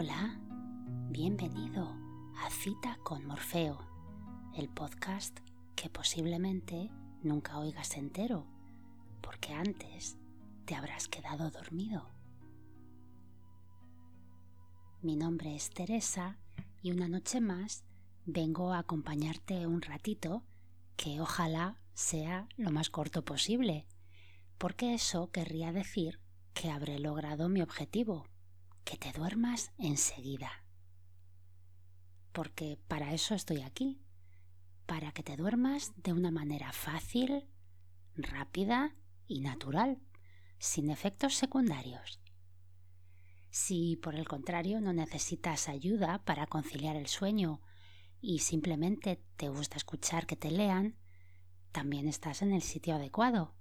Hola, bienvenido a Cita con Morfeo, el podcast que posiblemente nunca oigas entero, porque antes te habrás quedado dormido. Mi nombre es Teresa y una noche más vengo a acompañarte un ratito que ojalá sea lo más corto posible, porque eso querría decir que habré logrado mi objetivo, que te duermas enseguida. Porque para eso estoy aquí, para que te duermas de una manera fácil, rápida y natural, sin efectos secundarios. Si por el contrario no necesitas ayuda para conciliar el sueño y simplemente te gusta escuchar que te lean, también estás en el sitio adecuado.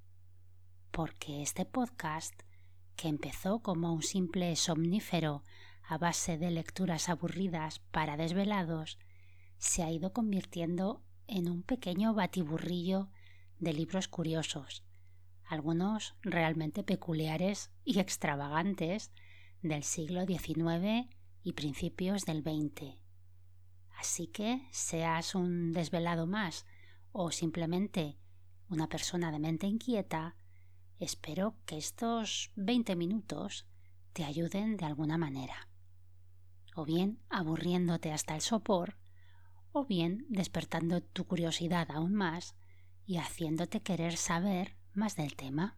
Porque este podcast, que empezó como un simple somnífero a base de lecturas aburridas para desvelados, se ha ido convirtiendo en un pequeño batiburrillo de libros curiosos, algunos realmente peculiares y extravagantes del siglo XIX y principios del XX. Así que, seas un desvelado más o simplemente una persona de mente inquieta, espero que estos 20 minutos te ayuden de alguna manera. O bien aburriéndote hasta el sopor, o bien despertando tu curiosidad aún más y haciéndote querer saber más del tema.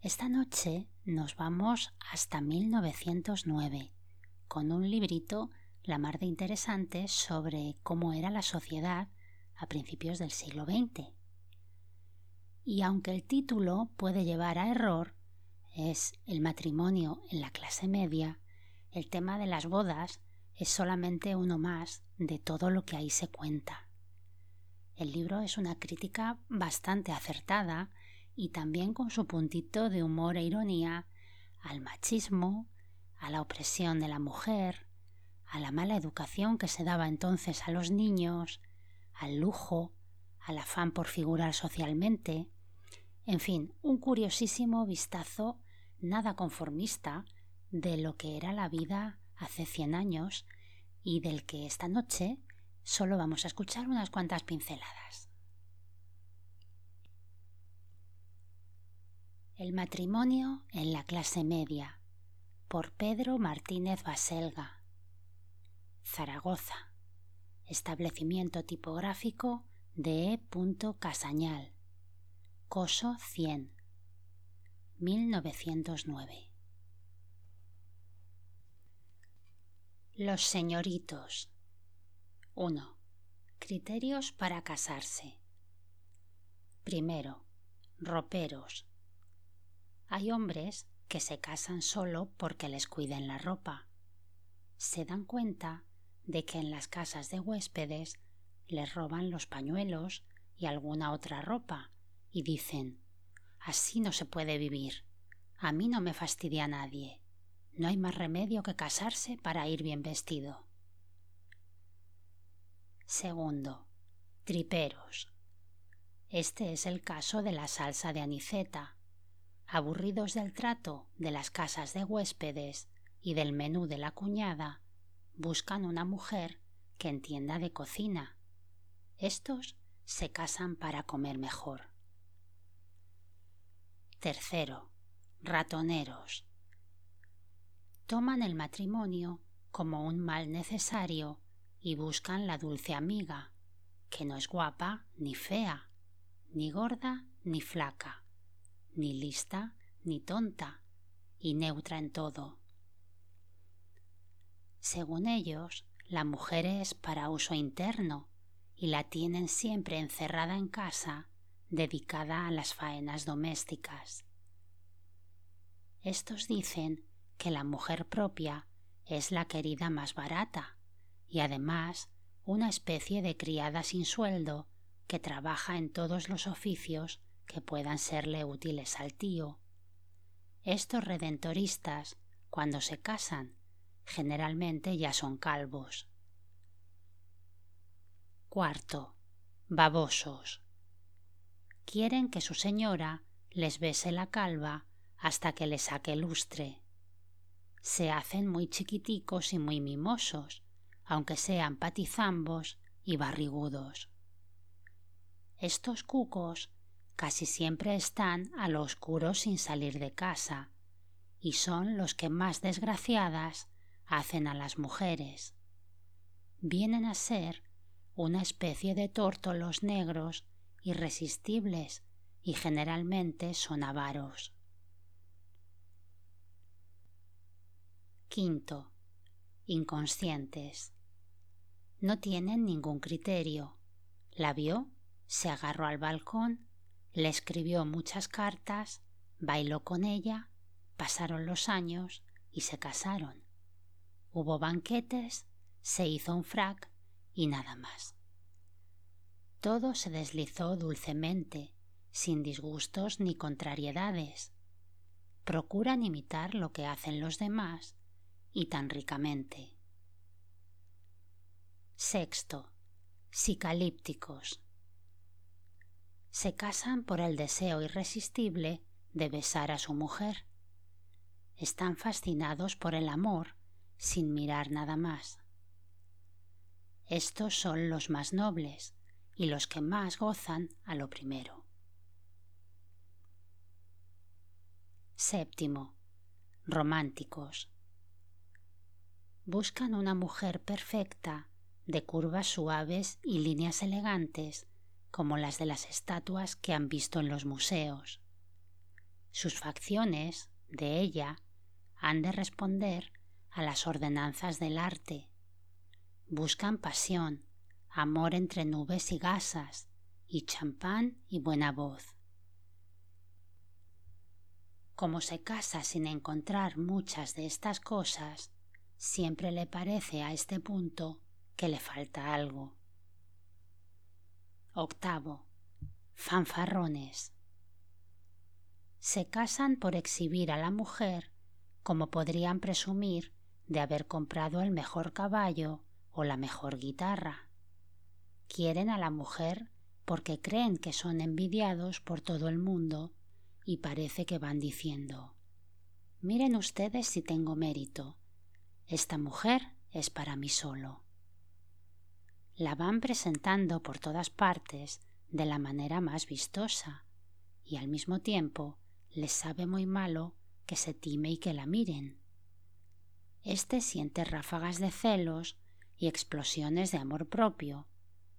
Esta noche nos vamos hasta 1909 con un librito la mar de interesante sobre cómo era la sociedad a principios del siglo XX. Y aunque el título puede llevar a error, es el matrimonio en la clase media, el tema de las bodas es solamente uno más de todo lo que ahí se cuenta. El libro es una crítica bastante acertada y también con su puntito de humor e ironía al machismo, a la opresión de la mujer, a la mala educación que se daba entonces a los niños, al lujo, al afán por figurar socialmente, en fin, un curiosísimo vistazo nada conformista de lo que era la vida hace cien años y del que esta noche solo vamos a escuchar unas cuantas pinceladas. El matrimonio en la clase media por Pedro Martínez Baselga Zaragoza Establecimiento tipográfico de E. Casañal Coso 100 1909 Los señoritos 1. Criterios para casarse. Primero, roperos. Hay hombres que se casan solo porque les cuiden la ropa. Se dan cuenta de que en las casas de huéspedes les roban los pañuelos y alguna otra ropa y dicen Así no se puede vivir. A mí no me fastidia nadie. No hay más remedio que casarse para ir bien vestido. Segundo, triperos. Este es el caso de la salsa de aniceta. Aburridos del trato de las casas de huéspedes y del menú de la cuñada, buscan una mujer que entienda de cocina. Estos se casan para comer mejor. Tercero, ratoneros. Toman el matrimonio como un mal necesario y buscan la dulce amiga, que no es guapa ni fea, ni gorda ni flaca, ni lista ni tonta, y neutra en todo. Según ellos, la mujer es para uso interno y la tienen siempre encerrada en casa, dedicada a las faenas domésticas. Estos dicen que la mujer propia es la querida más barata, y además una especie de criada sin sueldo que trabaja en todos los oficios que puedan serle útiles al tío. Estos redentoristas, cuando se casan, generalmente ya son calvos. Cuarto, babosos. Quieren que su señora les bese la calva hasta que le saque lustre. se hacen muy chiquiticos y muy mimosos, aunque sean patizambos y barrigudos. Estos cucos casi siempre están a lo oscuro sin salir de casa, y son los que más desgraciadas hacen a las mujeres. Vienen a ser una especie de tórtolos negros irresistibles y generalmente son avaros. Quinto. Inconscientes. No tienen ningún criterio. La vio, se agarró al balcón, le escribió muchas cartas, bailó con ella, pasaron los años y se casaron. Hubo banquetes, se hizo un frac y nada más. Todo se deslizó dulcemente, sin disgustos ni contrariedades. Procuran imitar lo que hacen los demás y tan ricamente. Sexto. Psicalípticos. Se casan por el deseo irresistible de besar a su mujer. Están fascinados por el amor sin mirar nada más. Estos son los más nobles y los que más gozan a lo primero. Séptimo. Románticos buscan una mujer perfecta, de curvas suaves y líneas elegantes, como las de las estatuas que han visto en los museos. Sus facciones, de ella, han de responder a las ordenanzas del arte. Buscan pasión, amor entre nubes y gasas, y champán y buena voz. Como se casa sin encontrar muchas de estas cosas, siempre le parece a este punto que le falta algo. Octavo. Fanfarrones. Se casan por exhibir a la mujer como podrían presumir de haber comprado el mejor caballo o la mejor guitarra. Quieren a la mujer porque creen que son envidiados por todo el mundo y parece que van diciendo Miren ustedes si tengo mérito, esta mujer es para mí solo. La van presentando por todas partes de la manera más vistosa y al mismo tiempo les sabe muy malo que se time y que la miren. Este siente ráfagas de celos y explosiones de amor propio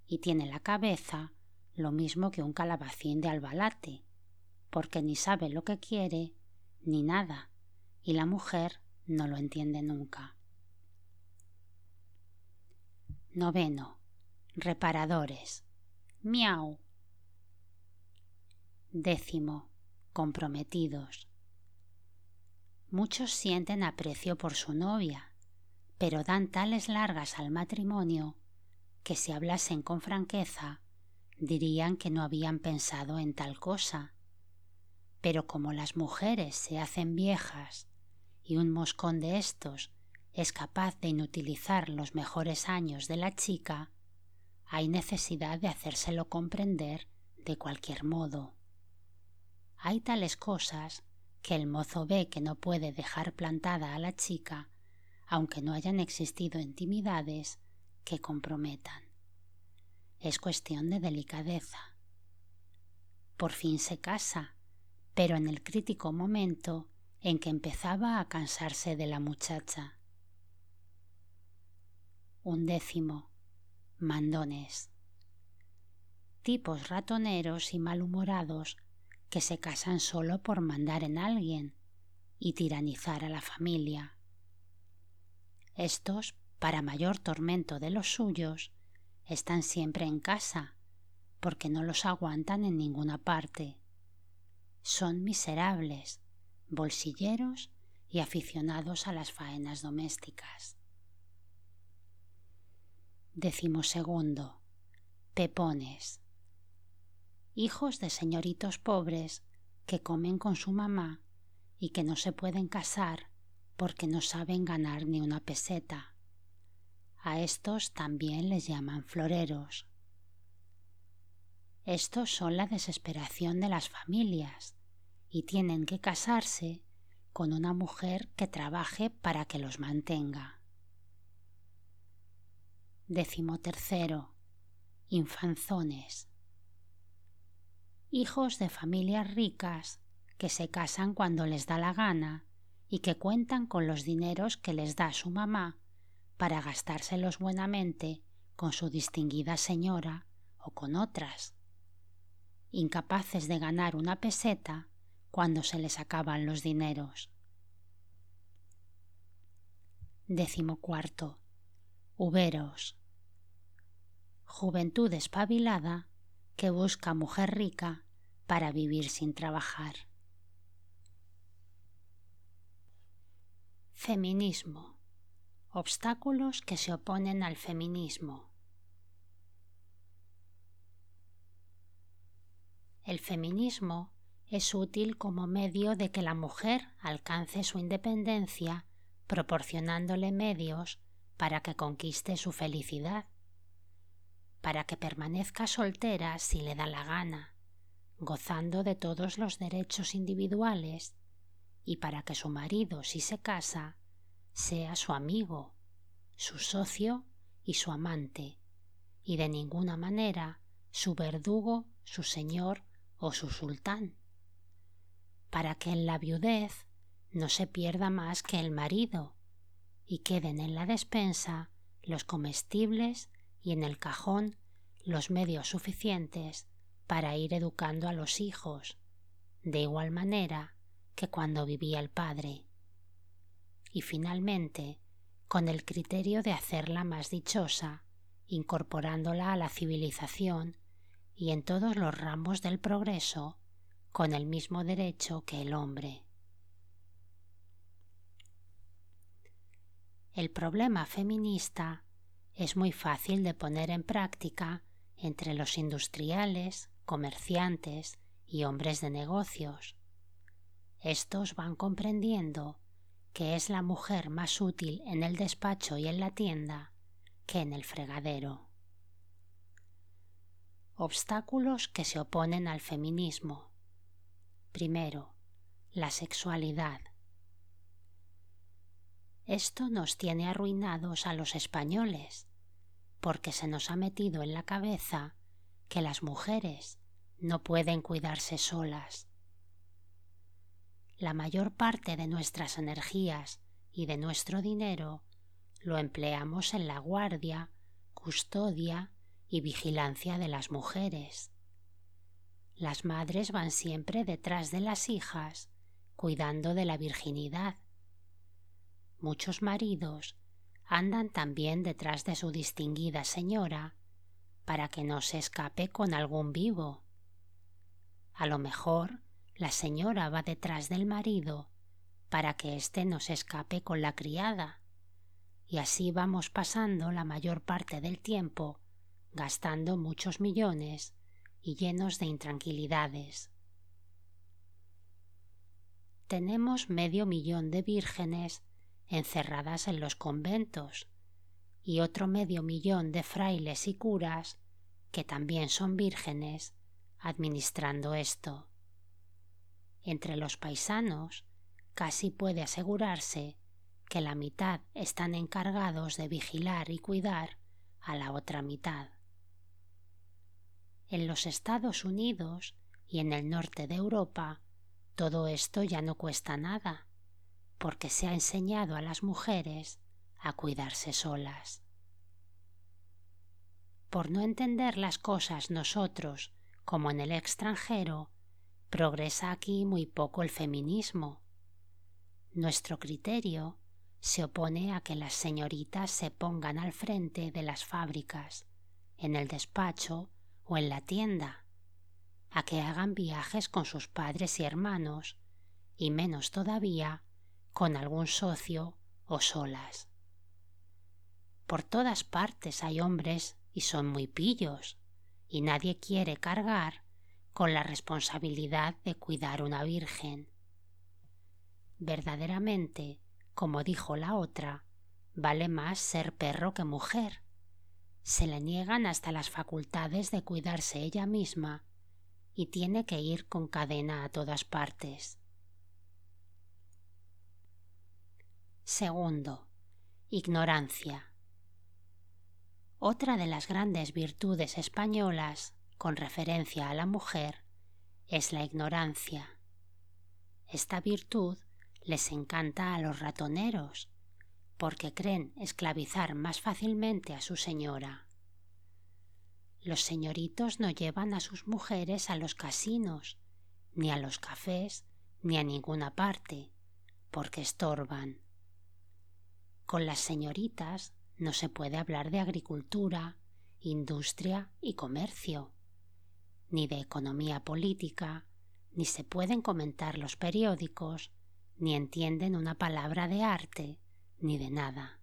y tiene la cabeza lo mismo que un calabacín de albalate, porque ni sabe lo que quiere ni nada y la mujer no lo entiende nunca. Noveno. Reparadores. Miau. Décimo. Comprometidos. Muchos sienten aprecio por su novia, pero dan tales largas al matrimonio que si hablasen con franqueza dirían que no habían pensado en tal cosa. Pero como las mujeres se hacen viejas y un moscón de estos es capaz de inutilizar los mejores años de la chica, hay necesidad de hacérselo comprender de cualquier modo. Hay tales cosas que el mozo ve que no puede dejar plantada a la chica, aunque no hayan existido intimidades que comprometan. Es cuestión de delicadeza. Por fin se casa, pero en el crítico momento en que empezaba a cansarse de la muchacha un décimo, mandones. Tipos ratoneros y malhumorados que se casan solo por mandar en alguien y tiranizar a la familia. Estos, para mayor tormento de los suyos, están siempre en casa, porque no los aguantan en ninguna parte. Son miserables, bolsilleros y aficionados a las faenas domésticas. Decimosegundo. Pepones. Hijos de señoritos pobres que comen con su mamá y que no se pueden casar porque no saben ganar ni una peseta. A estos también les llaman floreros. Estos son la desesperación de las familias y tienen que casarse con una mujer que trabaje para que los mantenga. Décimo tercero. Infanzones. Hijos de familias ricas que se casan cuando les da la gana y que cuentan con los dineros que les da su mamá para gastárselos buenamente con su distinguida señora o con otras, incapaces de ganar una peseta cuando se les acaban los dineros. Décimo cuarto. Uberos. Juventud espabilada que busca mujer rica para vivir sin trabajar. Feminismo. Obstáculos que se oponen al feminismo. El feminismo es útil como medio de que la mujer alcance su independencia proporcionándole medios para que conquiste su felicidad, para que permanezca soltera si le da la gana, gozando de todos los derechos individuales, y para que su marido, si se casa, sea su amigo, su socio y su amante, y de ninguna manera su verdugo, su señor o su sultán, para que en la viudez no se pierda más que el marido y queden en la despensa los comestibles y en el cajón los medios suficientes para ir educando a los hijos, de igual manera que cuando vivía el padre. Y finalmente, con el criterio de hacerla más dichosa, incorporándola a la civilización y en todos los ramos del progreso con el mismo derecho que el hombre. El problema feminista es muy fácil de poner en práctica entre los industriales, comerciantes y hombres de negocios. Estos van comprendiendo que es la mujer más útil en el despacho y en la tienda que en el fregadero obstáculos que se oponen al feminismo. Primero, la sexualidad. Esto nos tiene arruinados a los españoles, porque se nos ha metido en la cabeza que las mujeres no pueden cuidarse solas. La mayor parte de nuestras energías y de nuestro dinero lo empleamos en la guardia, custodia y vigilancia de las mujeres. Las madres van siempre detrás de las hijas, cuidando de la virginidad. Muchos maridos andan también detrás de su distinguida señora para que no se escape con algún vivo. A lo mejor la señora va detrás del marido para que éste no se escape con la criada, y así vamos pasando la mayor parte del tiempo gastando muchos millones y llenos de intranquilidades. Tenemos medio millón de vírgenes encerradas en los conventos y otro medio millón de frailes y curas que también son vírgenes administrando esto. Entre los paisanos casi puede asegurarse que la mitad están encargados de vigilar y cuidar a la otra mitad. En los Estados Unidos y en el norte de Europa todo esto ya no cuesta nada, porque se ha enseñado a las mujeres a cuidarse solas. Por no entender las cosas nosotros como en el extranjero, progresa aquí muy poco el feminismo. Nuestro criterio se opone a que las señoritas se pongan al frente de las fábricas, en el despacho o en la tienda, a que hagan viajes con sus padres y hermanos, y menos todavía con algún socio o solas. Por todas partes hay hombres y son muy pillos, y nadie quiere cargar con la responsabilidad de cuidar una virgen. Verdaderamente, como dijo la otra, vale más ser perro que mujer, se le niegan hasta las facultades de cuidarse ella misma y tiene que ir con cadena a todas partes. Segundo, ignorancia. Otra de las grandes virtudes españolas con referencia a la mujer es la ignorancia. Esta virtud les encanta a los ratoneros, porque creen esclavizar más fácilmente a su señora. Los señoritos no llevan a sus mujeres a los casinos, ni a los cafés, ni a ninguna parte, porque estorban. Con las señoritas no se puede hablar de agricultura, industria y comercio, ni de economía política, ni se pueden comentar los periódicos, ni entienden una palabra de arte, ni de nada.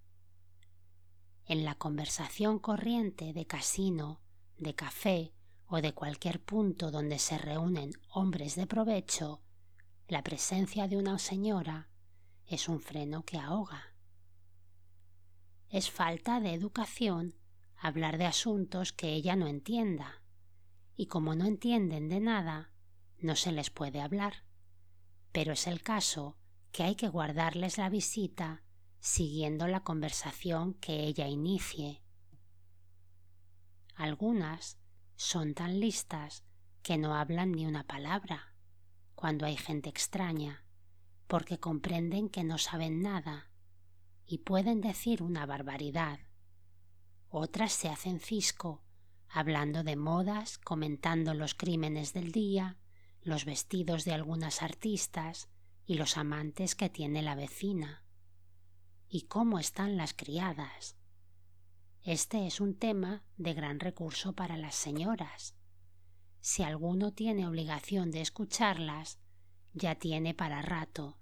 En la conversación corriente de casino, de café o de cualquier punto donde se reúnen hombres de provecho, la presencia de una señora es un freno que ahoga. Es falta de educación hablar de asuntos que ella no entienda, y como no entienden de nada, no se les puede hablar. Pero es el caso que hay que guardarles la visita siguiendo la conversación que ella inicie. Algunas son tan listas que no hablan ni una palabra cuando hay gente extraña, porque comprenden que no saben nada y pueden decir una barbaridad. Otras se hacen cisco, hablando de modas, comentando los crímenes del día, los vestidos de algunas artistas y los amantes que tiene la vecina y cómo están las criadas. Este es un tema de gran recurso para las señoras. Si alguno tiene obligación de escucharlas, ya tiene para rato.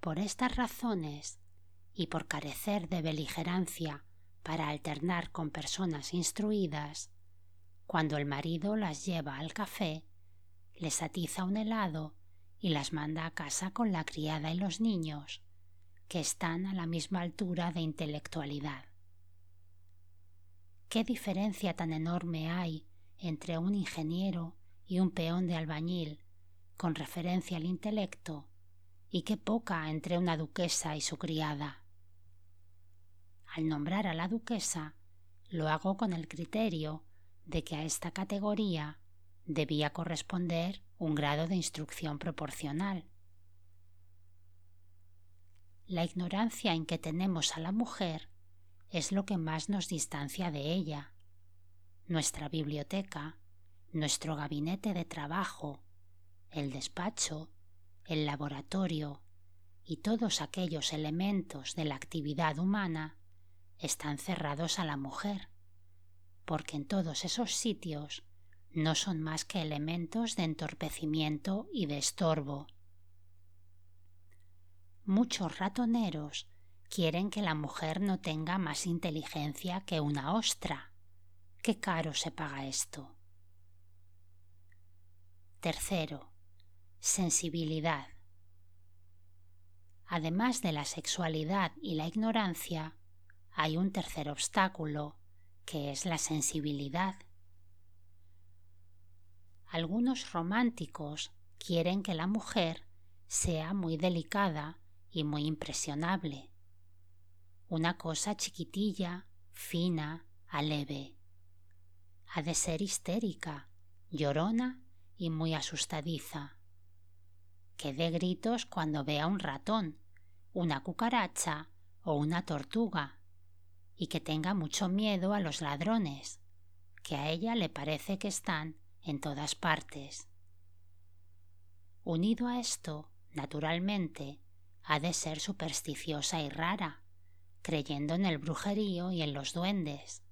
Por estas razones, y por carecer de beligerancia para alternar con personas instruidas, cuando el marido las lleva al café, les atiza un helado y las manda a casa con la criada y los niños, que están a la misma altura de intelectualidad. ¿Qué diferencia tan enorme hay entre un ingeniero y un peón de albañil con referencia al intelecto y qué poca entre una duquesa y su criada? Al nombrar a la duquesa, lo hago con el criterio de que a esta categoría debía corresponder un grado de instrucción proporcional la ignorancia en que tenemos a la mujer es lo que más nos distancia de ella. Nuestra biblioteca, nuestro gabinete de trabajo, el despacho, el laboratorio y todos aquellos elementos de la actividad humana están cerrados a la mujer, porque en todos esos sitios no son más que elementos de entorpecimiento y de estorbo muchos ratoneros quieren que la mujer no tenga más inteligencia que una ostra. Qué caro se paga esto. Tercero, sensibilidad. Además de la sexualidad y la ignorancia, hay un tercer obstáculo, que es la sensibilidad. Algunos románticos quieren que la mujer sea muy delicada y muy impresionable. Una cosa chiquitilla, fina, aleve. Ha de ser histérica, llorona y muy asustadiza. Que dé gritos cuando vea un ratón, una cucaracha o una tortuga, y que tenga mucho miedo a los ladrones, que a ella le parece que están en todas partes. Unido a esto, naturalmente, ha de ser supersticiosa y rara, creyendo en el brujerío y en los duendes.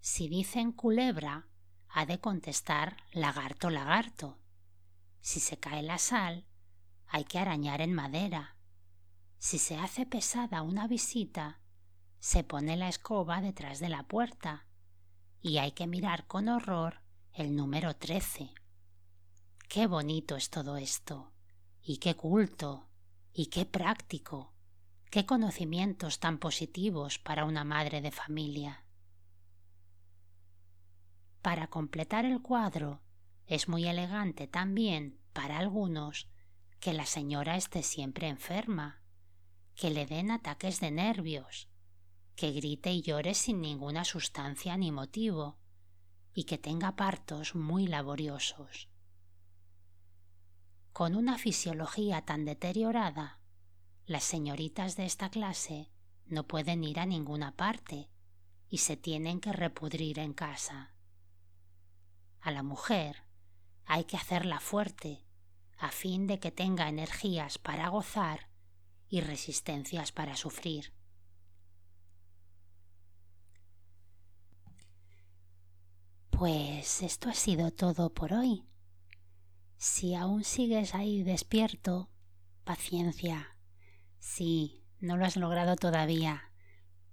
Si dicen culebra, ha de contestar lagarto, lagarto. Si se cae la sal, hay que arañar en madera. Si se hace pesada una visita, se pone la escoba detrás de la puerta y hay que mirar con horror el número trece. Qué bonito es todo esto y qué culto. Y qué práctico, qué conocimientos tan positivos para una madre de familia. Para completar el cuadro, es muy elegante también para algunos que la señora esté siempre enferma, que le den ataques de nervios, que grite y llore sin ninguna sustancia ni motivo, y que tenga partos muy laboriosos. Con una fisiología tan deteriorada, las señoritas de esta clase no pueden ir a ninguna parte y se tienen que repudrir en casa. A la mujer hay que hacerla fuerte a fin de que tenga energías para gozar y resistencias para sufrir. Pues esto ha sido todo por hoy. Si aún sigues ahí despierto, paciencia. Sí, no lo has logrado todavía,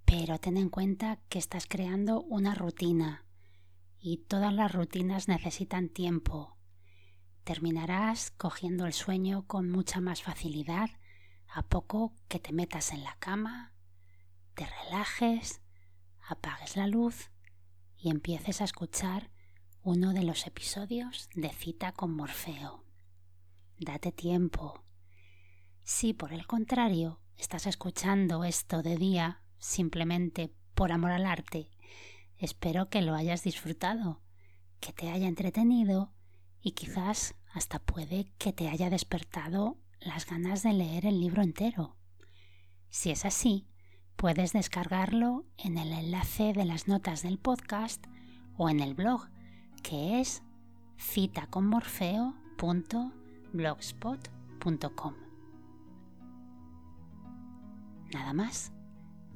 pero ten en cuenta que estás creando una rutina y todas las rutinas necesitan tiempo. Terminarás cogiendo el sueño con mucha más facilidad a poco que te metas en la cama, te relajes, apagues la luz y empieces a escuchar uno de los episodios de Cita con Morfeo. Date tiempo. Si por el contrario estás escuchando esto de día simplemente por amor al arte, espero que lo hayas disfrutado, que te haya entretenido y quizás hasta puede que te haya despertado las ganas de leer el libro entero. Si es así, Puedes descargarlo en el enlace de las notas del podcast o en el blog, que es citaconmorfeo.blogspot.com. Nada más.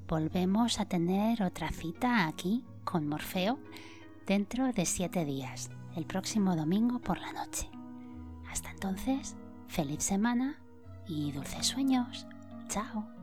Volvemos a tener otra cita aquí con Morfeo dentro de siete días, el próximo domingo por la noche. Hasta entonces, feliz semana y dulces sueños. Chao.